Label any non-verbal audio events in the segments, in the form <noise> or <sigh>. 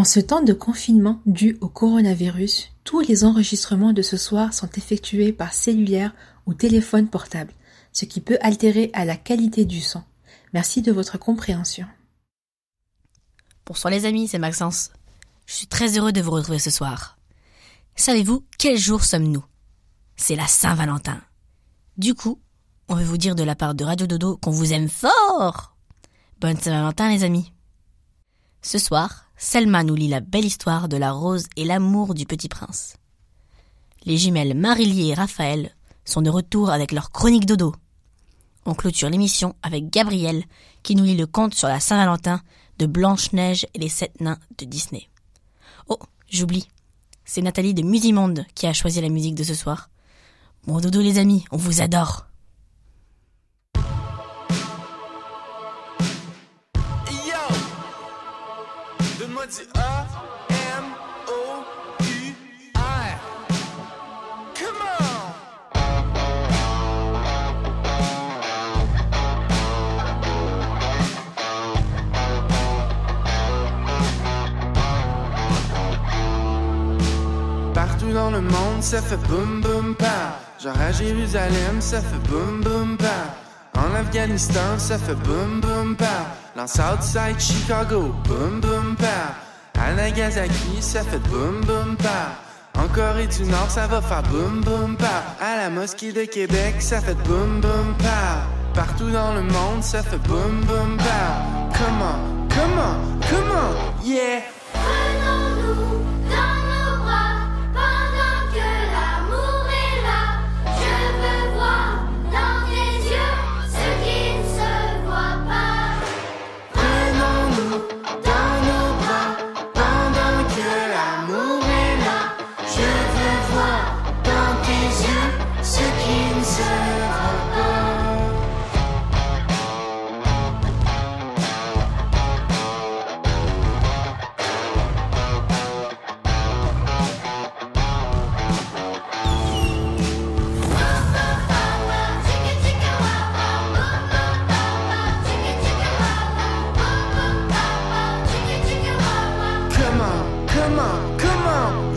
En ce temps de confinement dû au coronavirus, tous les enregistrements de ce soir sont effectués par cellulaire ou téléphone portable, ce qui peut altérer à la qualité du son. Merci de votre compréhension. Bonsoir les amis, c'est Maxence. Je suis très heureux de vous retrouver ce soir. Savez-vous quel jour sommes-nous? C'est la Saint-Valentin. Du coup, on veut vous dire de la part de Radio Dodo qu'on vous aime fort. Bonne Saint-Valentin les amis. Ce soir, Selma nous lit la belle histoire de la rose et l'amour du petit prince. Les jumelles Marilie et Raphaël sont de retour avec leur chronique dodo. On clôture l'émission avec Gabriel qui nous lit le conte sur la Saint-Valentin de Blanche-Neige et les sept nains de Disney. Oh, j'oublie. C'est Nathalie de Musimonde qui a choisi la musique de ce soir. Bon dodo les amis, on vous adore. Ça fait boum boum pa. Genre à Jérusalem, ça fait boum boum pa. En Afghanistan, ça fait boum boum pa. Dans Southside Chicago, boum boum pa. À Nagasaki, ça fait boum boum pa. En Corée du Nord, ça va faire boum boum pa. À la mosquée de Québec, ça fait boum boum pa. Partout dans le monde, ça fait boum boum pa. Comment, comment, comment, yeah. Come on, come on,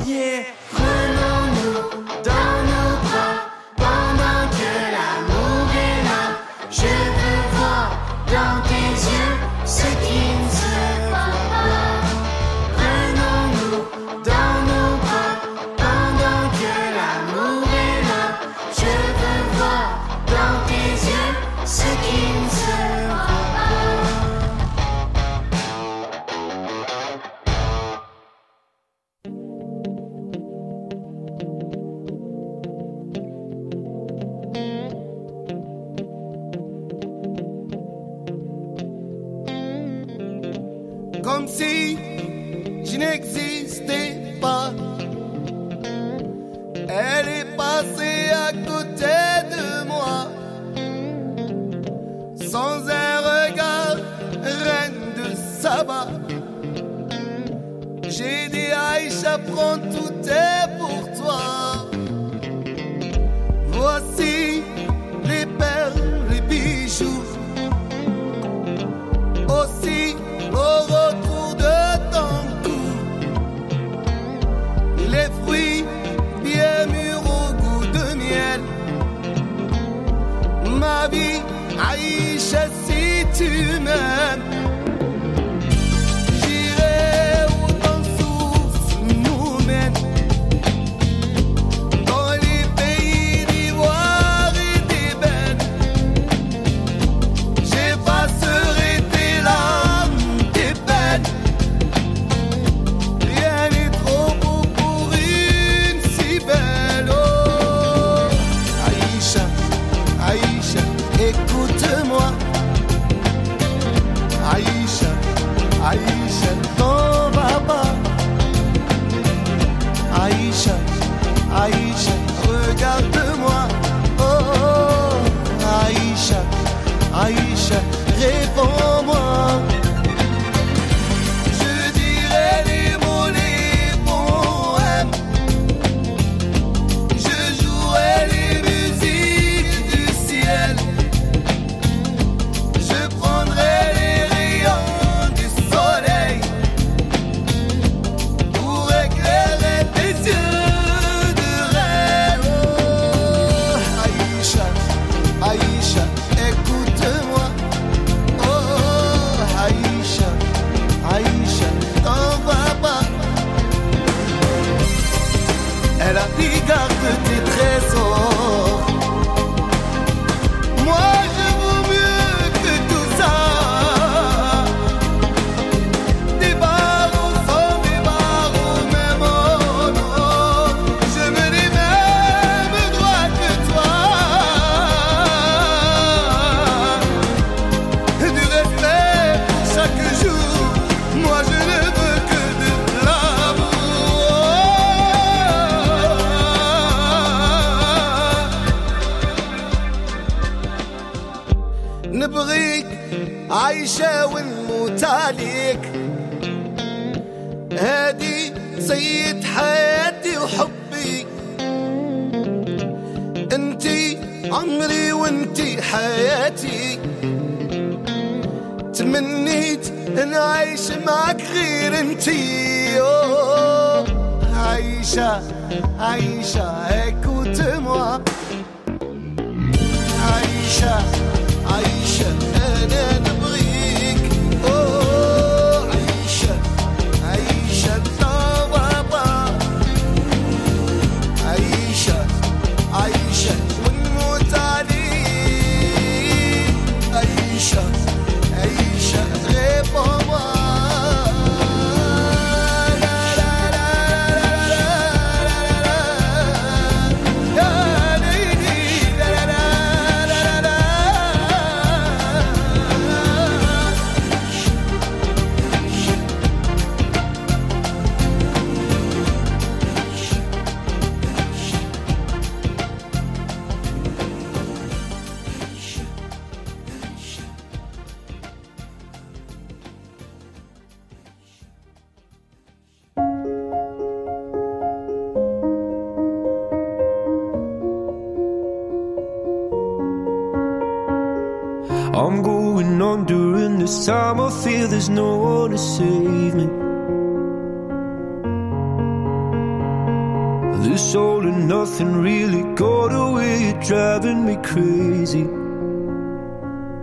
عايشة ونموت عليك. هادي سيد حياتي وحبي. انتي عمري وانتي حياتي. تمنيت إن اعيش معك غير انتي. عايشة عايشة écoute-moi عايشة عايشة.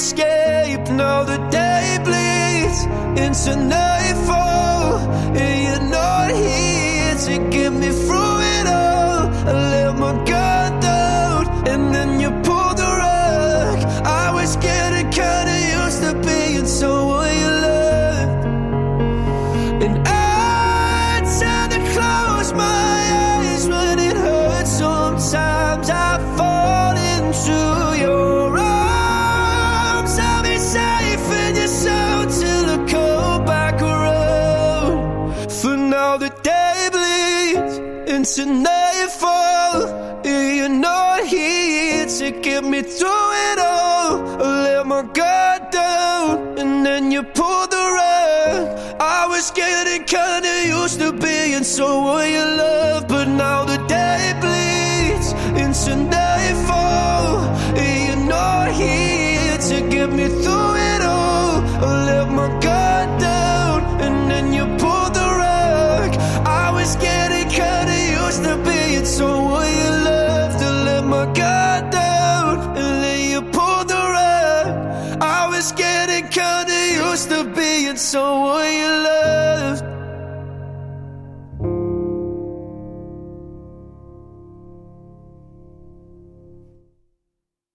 escape. Now the day bleeds into nightfall, and you're not here to get me through it all. I let my guard down, and then you pulled the rug. I was getting into nightfall. and You're not here to get me through it all. I let my guard down, and then you pulled the rug. I was getting kinda used to being someone you love,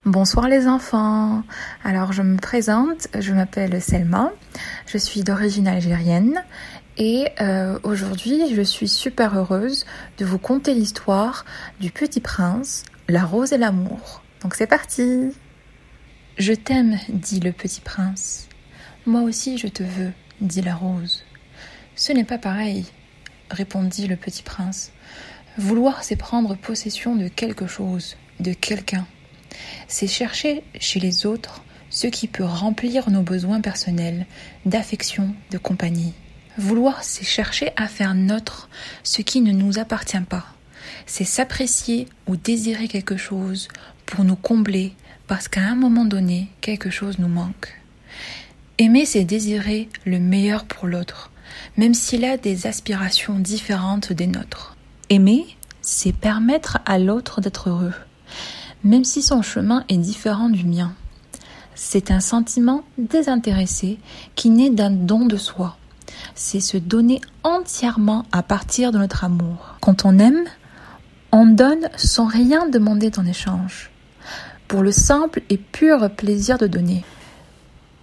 Bonsoir les enfants. Alors je me présente, je m'appelle Selma, je suis d'origine algérienne et euh, aujourd'hui je suis super heureuse de vous conter l'histoire du petit prince, la rose et l'amour. Donc c'est parti. Je t'aime, dit le petit prince. Moi aussi je te veux, dit la rose. Ce n'est pas pareil, répondit le petit prince. Vouloir, c'est prendre possession de quelque chose, de quelqu'un. C'est chercher chez les autres ce qui peut remplir nos besoins personnels, d'affection, de compagnie. Vouloir, c'est chercher à faire notre ce qui ne nous appartient pas. C'est s'apprécier ou désirer quelque chose pour nous combler parce qu'à un moment donné, quelque chose nous manque. Aimer, c'est désirer le meilleur pour l'autre, même s'il a des aspirations différentes des nôtres. Aimer, c'est permettre à l'autre d'être heureux, même si son chemin est différent du mien. C'est un sentiment désintéressé qui naît d'un don de soi. C'est se donner entièrement à partir de notre amour. Quand on aime, on donne sans rien demander en échange, pour le simple et pur plaisir de donner.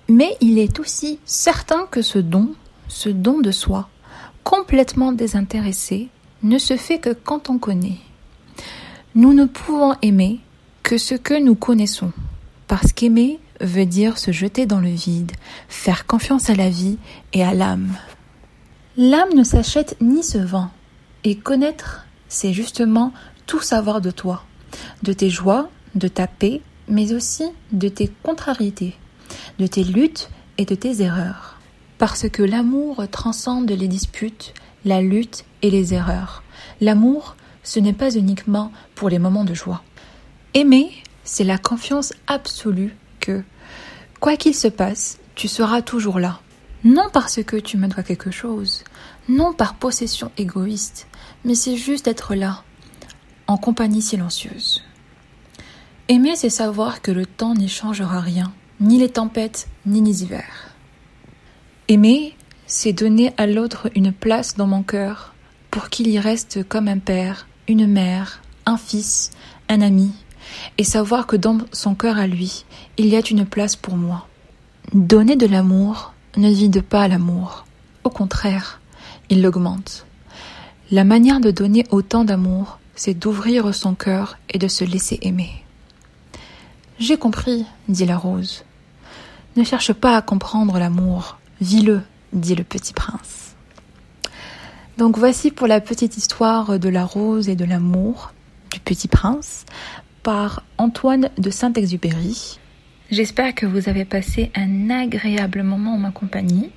Mais il est aussi certain que ce don, ce don de soi, complètement désintéressé, ne se fait que quand on connaît. Nous ne pouvons aimer que ce que nous connaissons, parce qu'aimer veut dire se jeter dans le vide, faire confiance à la vie et à l'âme. L'âme ne s'achète ni se vend, et connaître, c'est justement tout savoir de toi, de tes joies, de ta paix, mais aussi de tes contrariétés, de tes luttes et de tes erreurs. Parce que l'amour transcende les disputes, la lutte et les erreurs. L'amour, ce n'est pas uniquement pour les moments de joie. Aimer, c'est la confiance absolue que, quoi qu'il se passe, tu seras toujours là. Non parce que tu me dois quelque chose, non par possession égoïste, mais c'est juste être là, en compagnie silencieuse. Aimer, c'est savoir que le temps n'y changera rien, ni les tempêtes, ni les hivers. Aimer, c'est donner à l'autre une place dans mon cœur pour qu'il y reste comme un père, une mère, un fils, un ami, et savoir que dans son cœur à lui, il y a une place pour moi. Donner de l'amour ne vide pas l'amour. Au contraire, il l'augmente. La manière de donner autant d'amour, c'est d'ouvrir son cœur et de se laisser aimer. J'ai compris, dit la rose. Ne cherche pas à comprendre l'amour, vis-le, dit le petit prince. Donc voici pour la petite histoire de la rose et de l'amour du petit prince par Antoine de Saint-Exupéry. J'espère que vous avez passé un agréable moment en ma compagnie.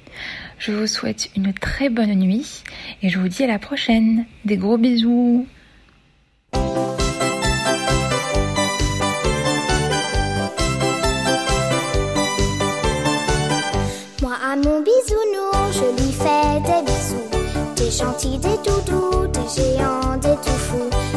Je vous souhaite une très bonne nuit et je vous dis à la prochaine. Des gros bisous. Moi à mon bisounours, je lui fais des bisous. Des gentils, des doudous, des géants, des tout fous.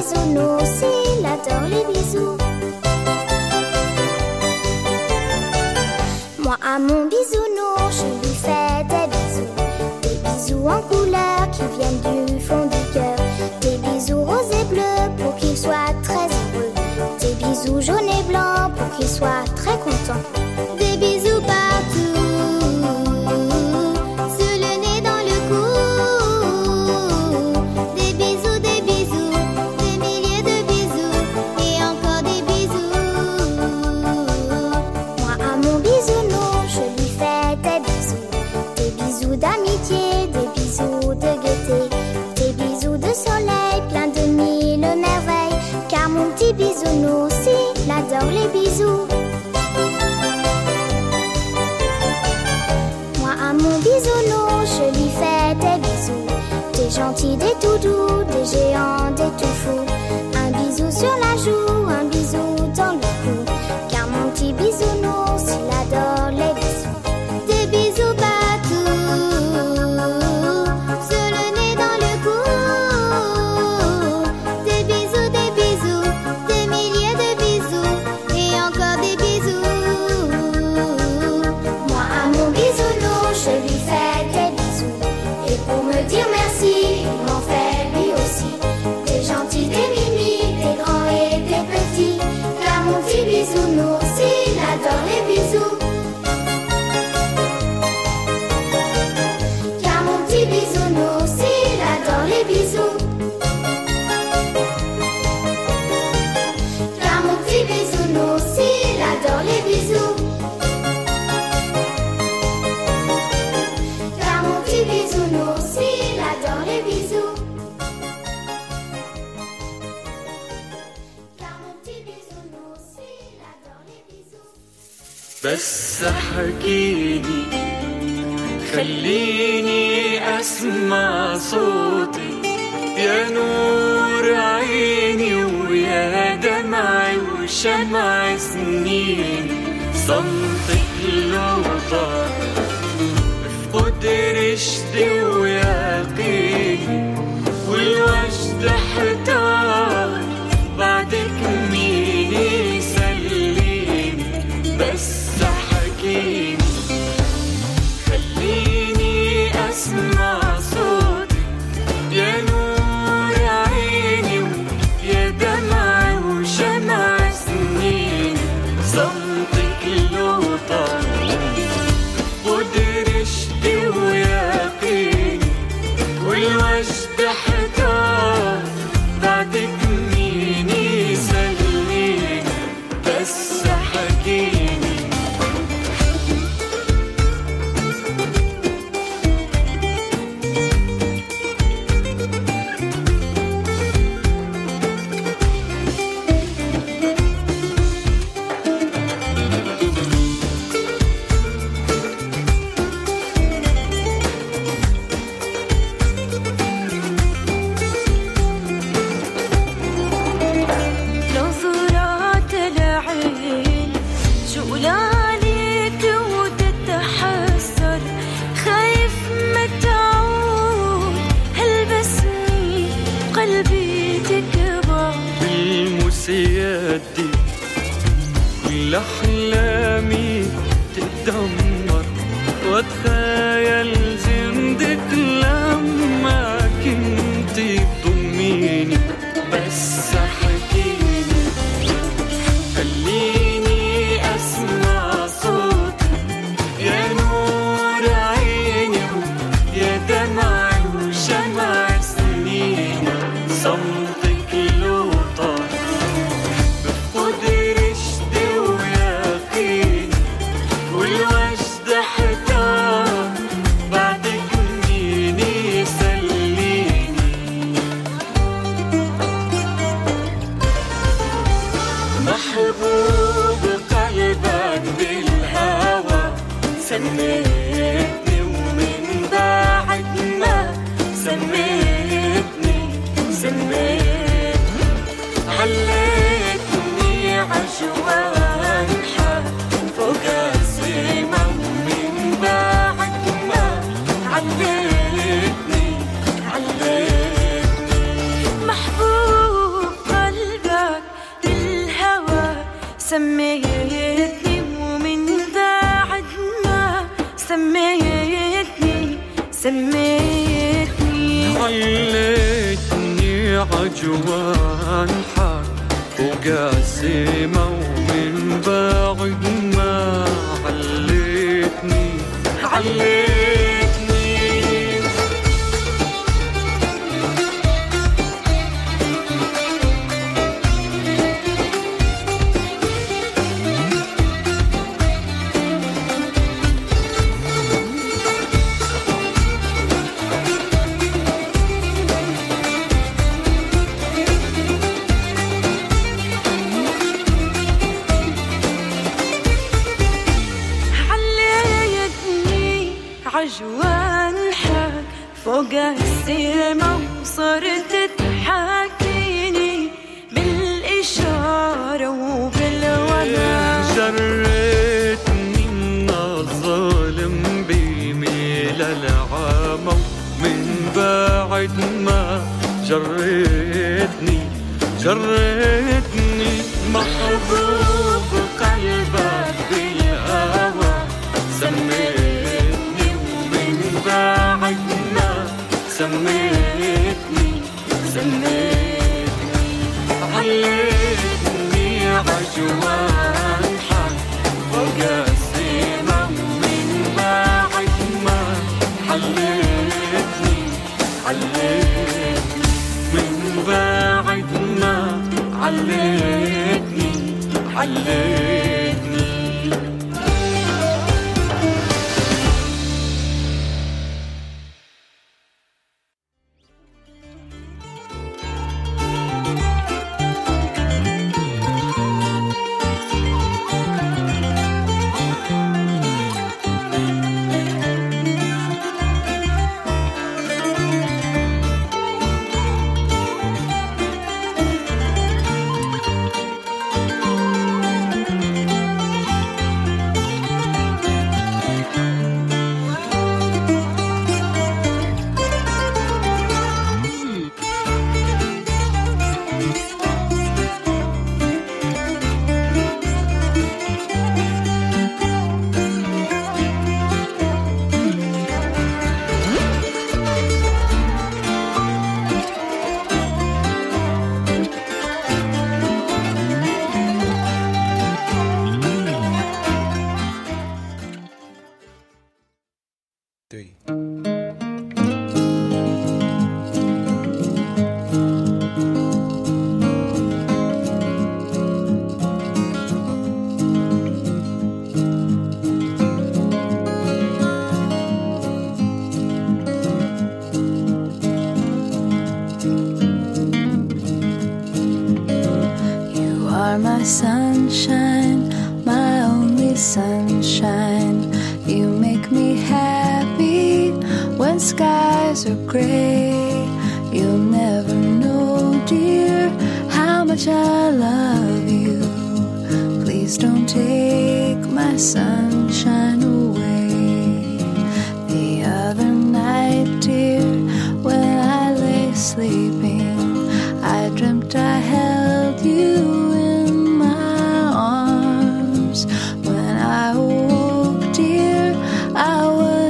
Bisounours, il adore les bisous. Moi à mon bisounours, je lui fais des bisous. Des bisous en couleur qui viennent du fond du cœur. Des bisous roses et bleus pour qu'il soit très heureux. Des bisous jaunes et blancs بس حكيني خليني أسمع صوتك. يا نور عيني ويا دمعي وشمع سنيني. صمت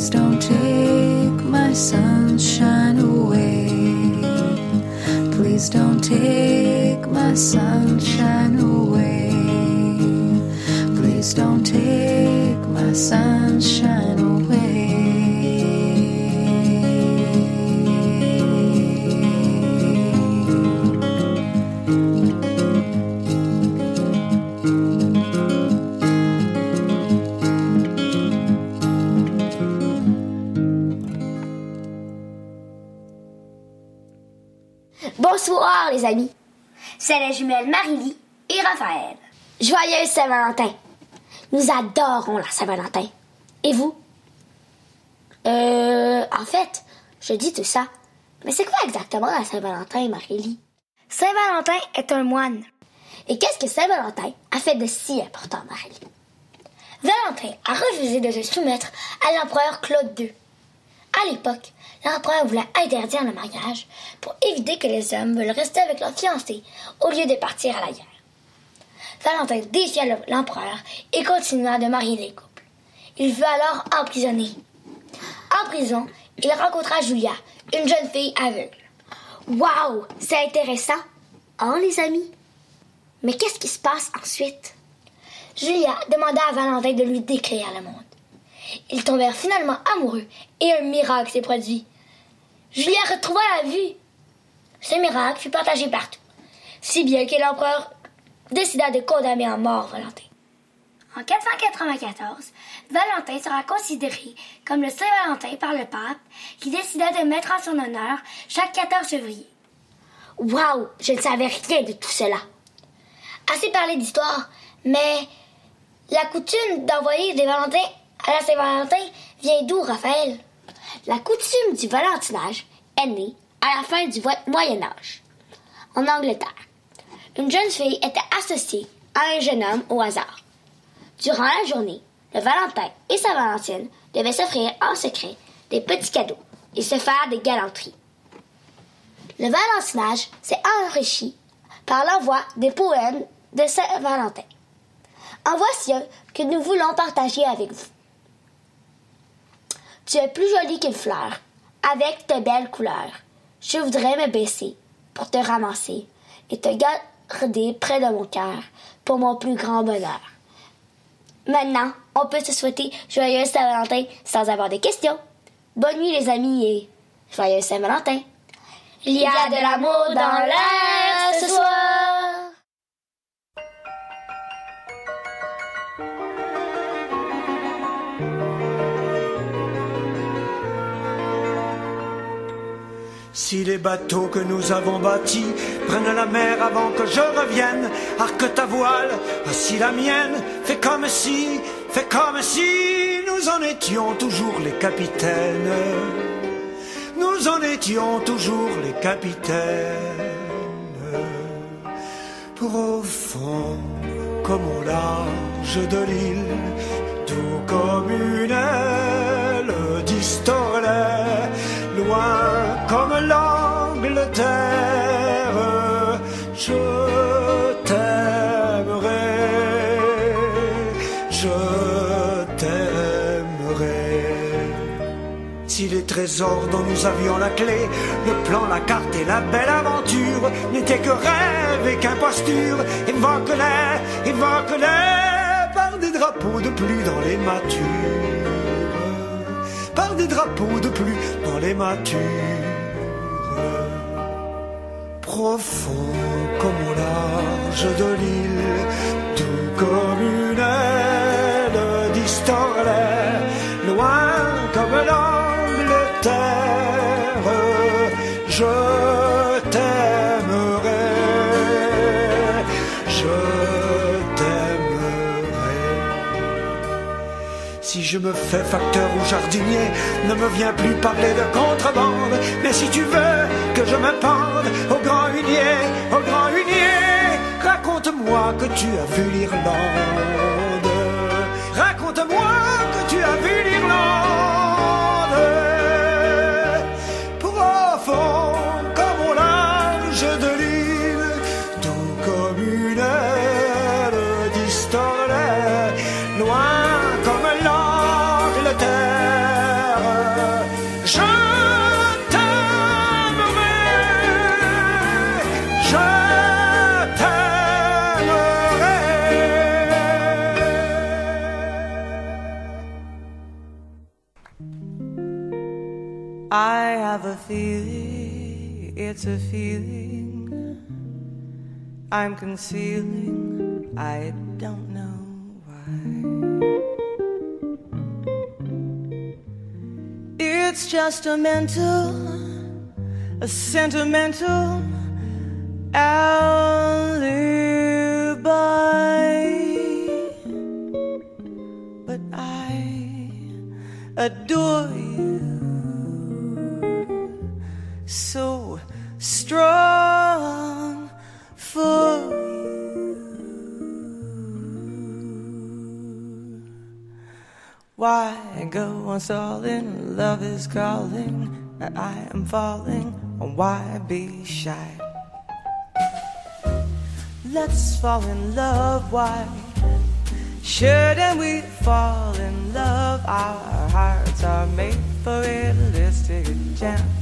Please don't take my sunshine away. Please don't take my sunshine away. Please don't take my sunshine Bonsoir les amis. C'est les jumelles Marie-Lie et Raphaël. Joyeuse Saint-Valentin. Nous adorons la Saint-Valentin. Et vous? Euh, en fait, je dis tout ça. Mais c'est quoi exactement la Saint-Valentin, Marie-Lie? Saint-Valentin est un moine. Et qu'est-ce que Saint-Valentin a fait de si important, Marie-Lie? Valentin a refusé de se soumettre à l'empereur Claude II. À l'époque, l'empereur voulait interdire le mariage pour éviter que les hommes veulent rester avec leur fiancée au lieu de partir à la guerre. Valentin défia le- l'empereur et continua de marier les couples. Il fut alors emprisonné. En prison, il rencontra Julia, une jeune fille aveugle. Waouh, c'est intéressant. Hein, les amis? Mais qu'est-ce qui se passe ensuite? Julia demanda à Valentin de lui décrire le monde. Ils tombèrent finalement amoureux et un miracle s'est produit. Julia retrouva la vue. Ce miracle fut partagé partout, si bien que l'empereur décida de condamner à mort Valentin. En 494, Valentin sera considéré comme le Saint-Valentin par le pape qui décida de mettre en son honneur chaque 14 février. Waouh, je ne savais rien de tout cela. Assez parlé d'histoire, mais la coutume d'envoyer des Valentins à la Saint-Valentin vient d'où, Raphaël? La coutume du valentinage est née à la fin du Moyen Âge, en Angleterre. Une jeune fille était associée à un jeune homme au hasard. Durant la journée, le Valentin et sa Valentine devaient s'offrir en secret des petits cadeaux et se faire des galanteries. Le valentinage s'est enrichi par l'envoi des poèmes de Saint-Valentin. En voici un que nous voulons partager avec vous. Tu es plus jolie qu'une fleur, avec tes belles couleurs. Je voudrais me baisser pour te ramasser et te garder près de mon cœur pour mon plus grand bonheur. Maintenant, on peut se souhaiter joyeuse Saint-Valentin sans avoir de questions. Bonne nuit les amis et joyeuse Saint-Valentin. Il y a de l'amour dans l'air ce soir. Si les bateaux que nous avons bâtis prennent la mer avant que je revienne, arque ta voile, voici la mienne, fais comme si, fais comme si nous en étions toujours les capitaines. Nous en étions toujours les capitaines. Pour au fond, comme au large de l'île, tout comme une aile distordait, loin Trésors dont nous avions la clé, le plan, la carte et la belle aventure n'étaient que rêve et qu'imposture, évoquent-les, évoquent-les par des drapeaux de pluie dans les matures, par des drapeaux de pluie dans les matures, profond comme au large de l'île, tout comme une je me fais facteur ou jardinier, ne me viens plus parler de contrebande. Mais si tu veux que je me pende au grand hunier, au grand hunier, raconte-moi que tu as vu l'Irlande. It's a feeling I'm concealing, I don't know why. It's just a mental, a sentimental alibi. But I adore you so strong for you. Why go on stalling? Love is calling, and I am falling. Why be shy? Let's fall in love. Why shouldn't we fall in love? Our hearts are made for take chance.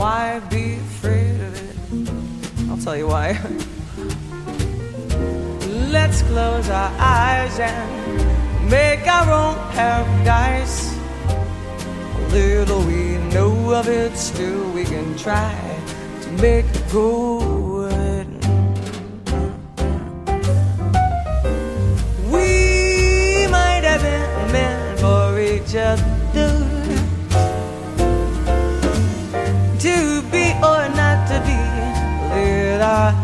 Why be afraid of it? I'll tell you why. <laughs> Let's close our eyes and make our own paradise. Little we know of it, still we can try to make it good.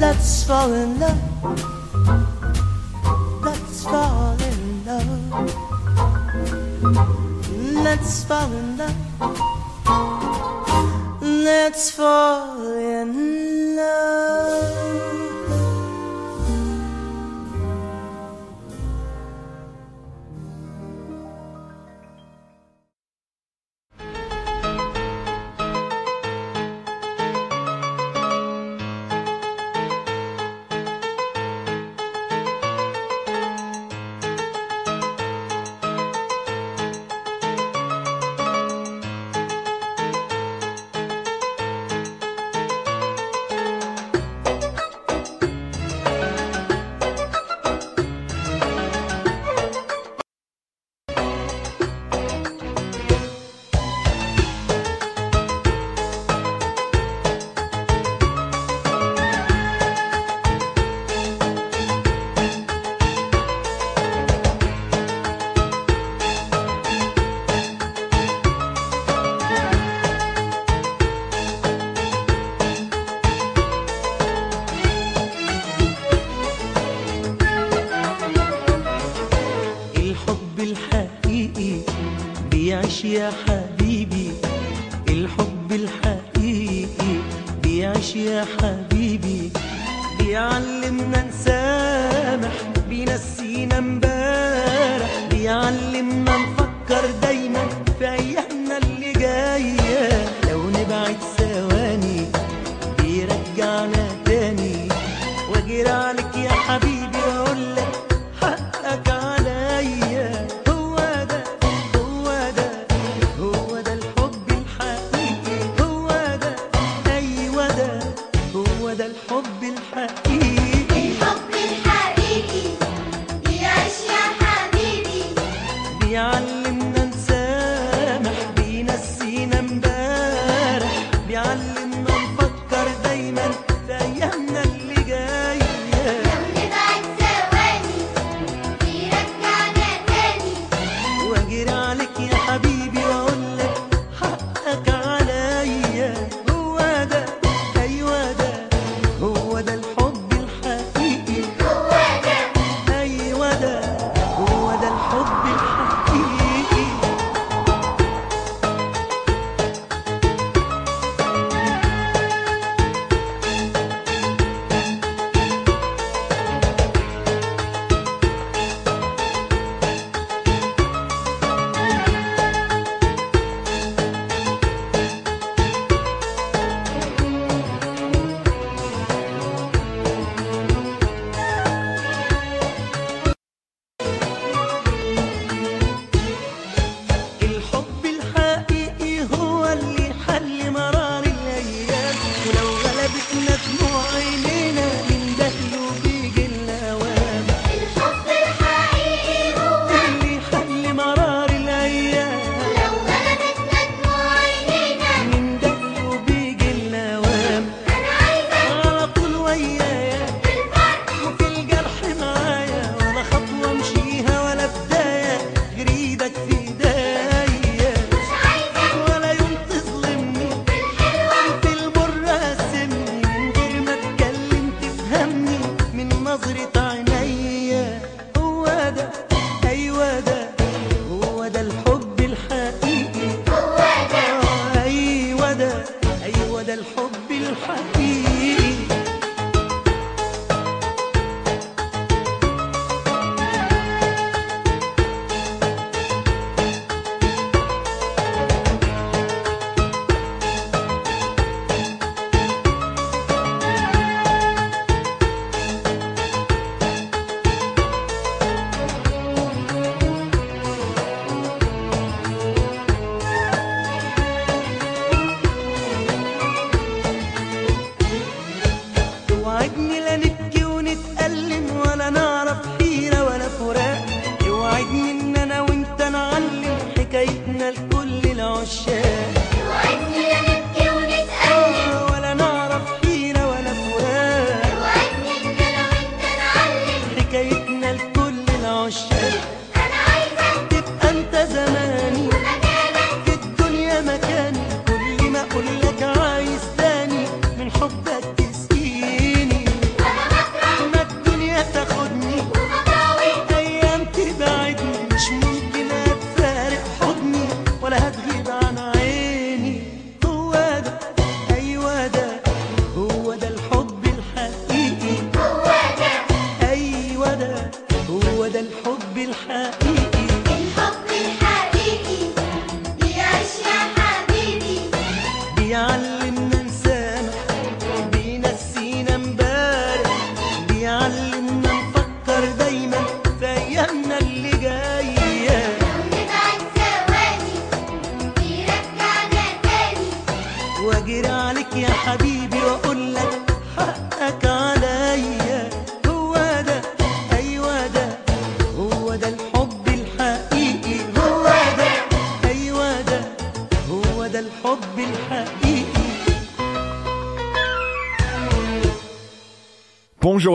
Let's fall in love. Let's fall in love. Let's fall in love. Let's fall. वीरान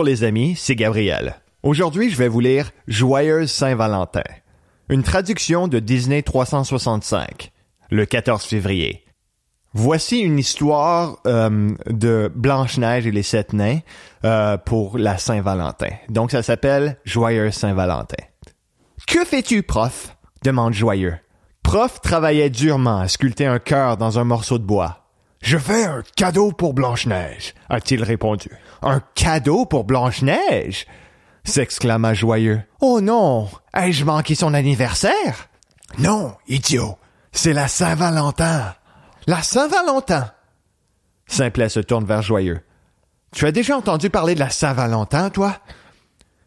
Les amis, c'est Gabriel. Aujourd'hui, je vais vous lire Joyeuse Saint-Valentin, une traduction de Disney 365, le 14 février. Voici une histoire euh, de Blanche-Neige et les sept nains euh, pour la Saint-Valentin. Donc ça s'appelle Joyeuse Saint-Valentin. Que fais-tu, prof? demande Joyeux. Prof travaillait durement à sculpter un cœur dans un morceau de bois. Je fais un cadeau pour Blanche-Neige, a-t-il répondu. Un cadeau pour Blanche-Neige? s'exclama Joyeux. Oh non! Ai-je manqué son anniversaire? Non, idiot! C'est la Saint-Valentin! La Saint-Valentin! Simplet se tourne vers Joyeux. Tu as déjà entendu parler de la Saint-Valentin, toi?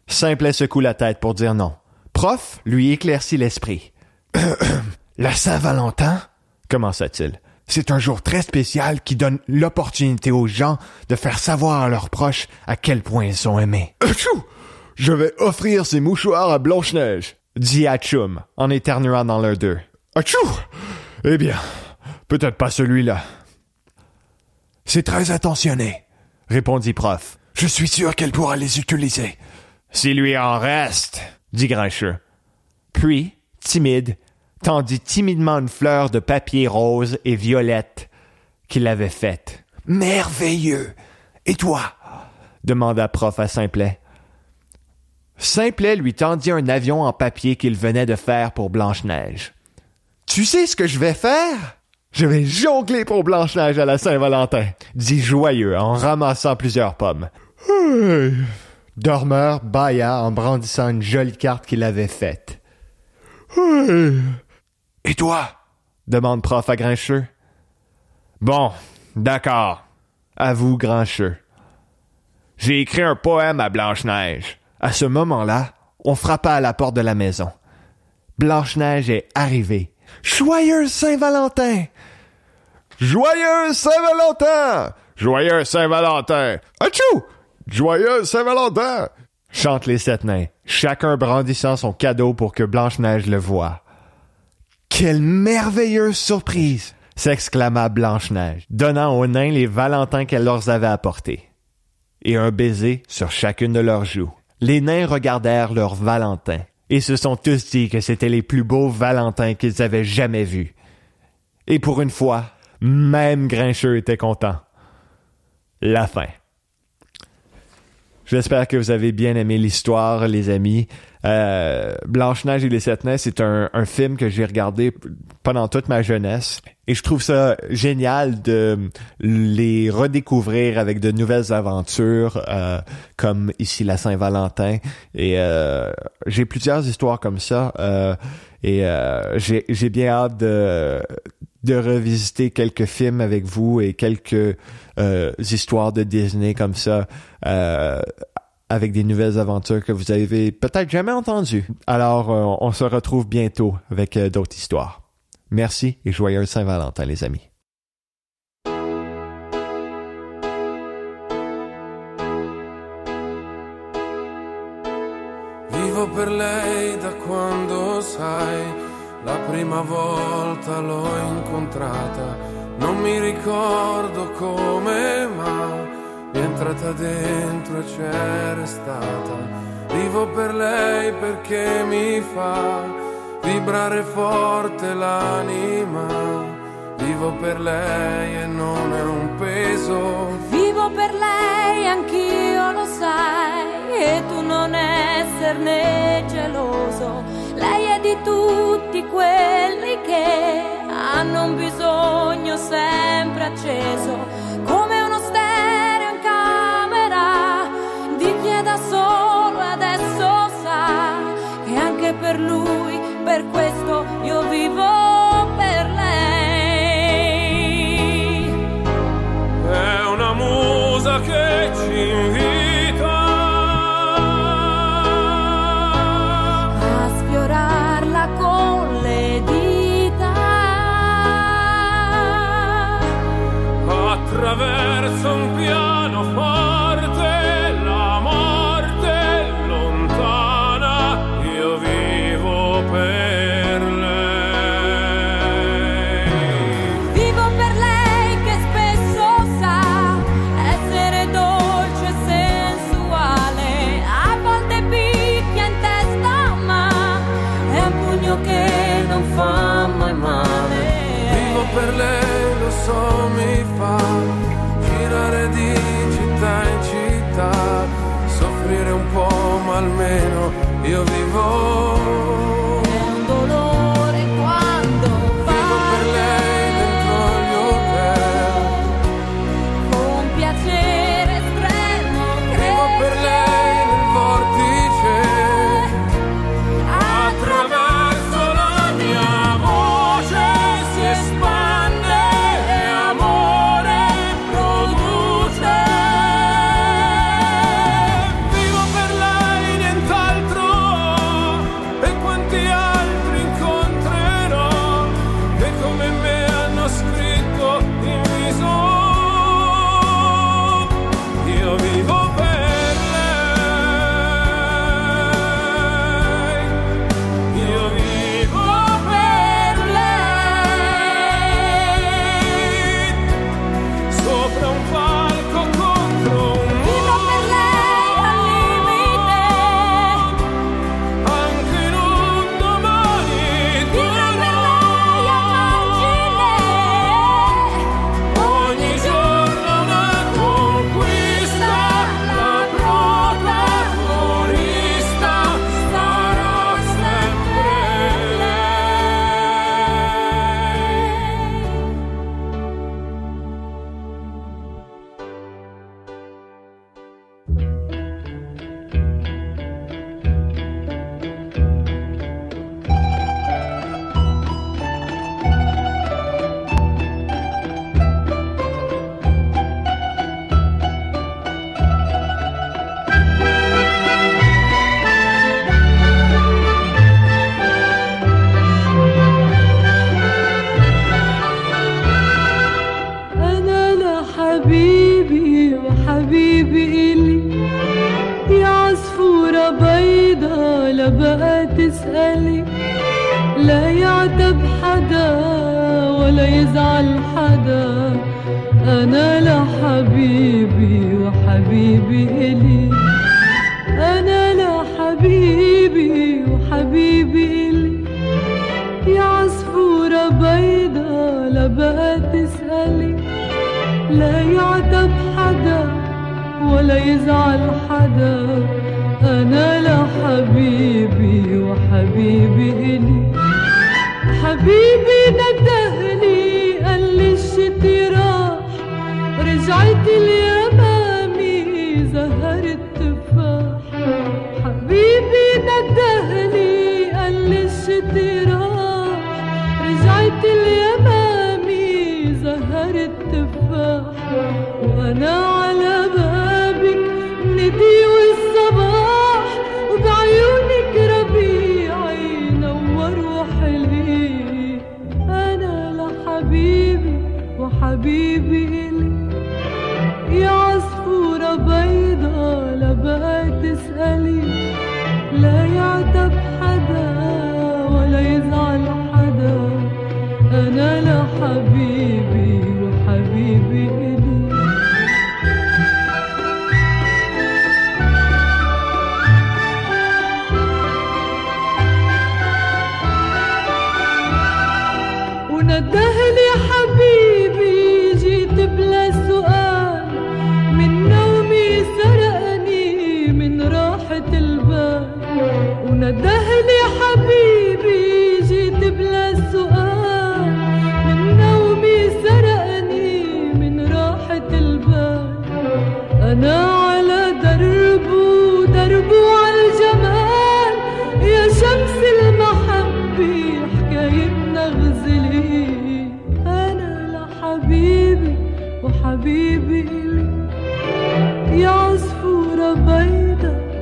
Simplet secoue la tête pour dire non. Prof lui éclaircit l'esprit. <coughs> la Saint-Valentin? commença-t-il. C'est un jour très spécial qui donne l'opportunité aux gens de faire savoir à leurs proches à quel point ils sont aimés. Achou! Je vais offrir ces mouchoirs à Blanche-Neige, dit Hatchoum en éternuant dans l'un d'eux. Achou! Eh bien, peut-être pas celui-là. C'est très attentionné, répondit Prof. Je suis sûr qu'elle pourra les utiliser. S'il lui en reste, dit Grincheux. Puis, timide, tendit timidement une fleur de papier rose et violette qu'il avait faite. Merveilleux! Et toi? demanda Prof à Simplet. Simplet lui tendit un avion en papier qu'il venait de faire pour Blanche-Neige. Tu sais ce que je vais faire? Je vais jongler pour Blanche-Neige à la Saint-Valentin, dit Joyeux en ramassant plusieurs pommes. Dormeur bâilla en brandissant une jolie carte qu'il avait faite. Et toi? demande Prof à Grincheux. Bon, d'accord, avoue Grincheux. J'ai écrit un poème à Blanche-Neige. À ce moment-là, on frappa à la porte de la maison. Blanche-Neige est arrivée. Joyeux Saint-Valentin! Joyeux Saint-Valentin! Joyeux Saint-Valentin! Achou! Joyeux Saint-Valentin! chantent les sept nains, chacun brandissant son cadeau pour que Blanche-Neige le voie. Quelle merveilleuse surprise! s'exclama Blanche-Neige, donnant aux nains les valentins qu'elle leur avait apportés. Et un baiser sur chacune de leurs joues. Les nains regardèrent leurs valentins, et se sont tous dit que c'étaient les plus beaux valentins qu'ils avaient jamais vus. Et pour une fois, même Grincheux était content. La fin. J'espère que vous avez bien aimé l'histoire, les amis. Euh, Blanche-Neige et les Sept Nains, c'est un, un film que j'ai regardé pendant toute ma jeunesse. Et je trouve ça génial de les redécouvrir avec de nouvelles aventures, euh, comme ici la Saint-Valentin. Et euh, j'ai plusieurs histoires comme ça. euh, et euh, j'ai j'ai bien hâte de, de revisiter quelques films avec vous et quelques euh, histoires de Disney comme ça. euh, avec des nouvelles aventures que vous avez peut-être jamais entendues. Alors, euh, on se retrouve bientôt avec euh, d'autres histoires. Merci et joyeux Saint-Valentin, les amis. Prima volta l'ho incontrata, non mi ricordo come ma è entrata dentro e c'è restata. Vivo per lei perché mi fa vibrare forte l'anima. Vivo per lei e non è un peso. Vivo per lei, anch'io lo sai, e tu non esserne geloso. Lei è di tutti quelli che hanno un bisogno sempre acceso, come uno stereo in camera di chi è da solo adesso sa che anche per lui, per questo io vivo io vivo.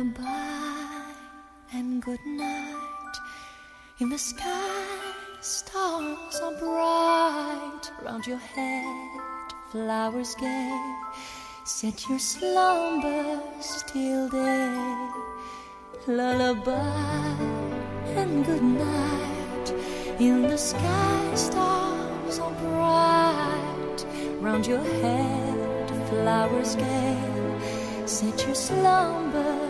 Lullaby and good night. In the sky, stars are bright. Round your head, flowers gay. Set your slumbers till day. Lullaby and good night. In the sky, stars are bright. Round your head, flowers gay. Set your slumbers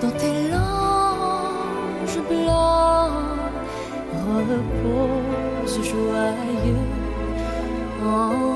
dans tes langes blancs, repose joyeux en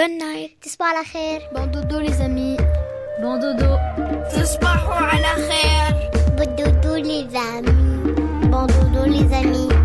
Good night. تصبحوا على خير. Bon dodo les amis. Bon dodo. تصبحوا على خير. Bon dodo les amis. Bon dodo les amis.